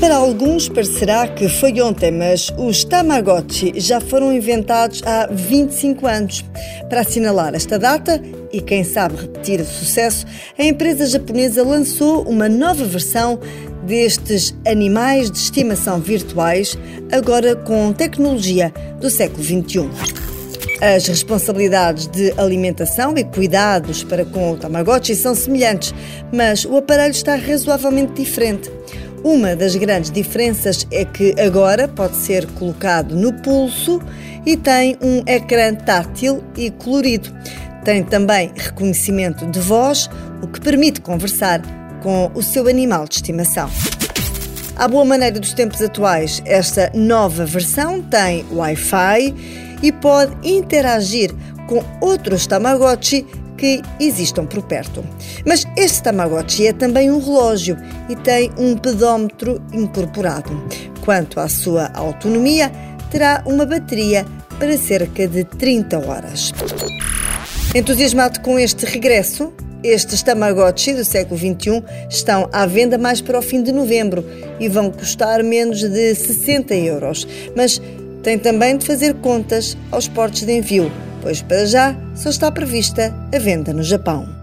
Para alguns parecerá que foi ontem, mas os Tamagotchi já foram inventados há 25 anos. Para assinalar esta data e quem sabe repetir o sucesso, a empresa japonesa lançou uma nova versão destes animais de estimação virtuais, agora com tecnologia do século XXI. As responsabilidades de alimentação e cuidados para com o Tamagotchi são semelhantes, mas o aparelho está razoavelmente diferente. Uma das grandes diferenças é que agora pode ser colocado no pulso e tem um ecrã tátil e colorido. Tem também reconhecimento de voz, o que permite conversar com o seu animal de estimação. À boa maneira dos tempos atuais, esta nova versão tem Wi-Fi e pode interagir com outros Tamagotchi que existam por perto. Mas este Tamagotchi é também um relógio e tem um pedómetro incorporado. Quanto à sua autonomia, terá uma bateria para cerca de 30 horas. Entusiasmado com este regresso, estes Tamagotchi do século XXI estão à venda mais para o fim de novembro e vão custar menos de 60 euros. Mas tem também de fazer contas aos portos de envio pois para já só está prevista a venda no Japão.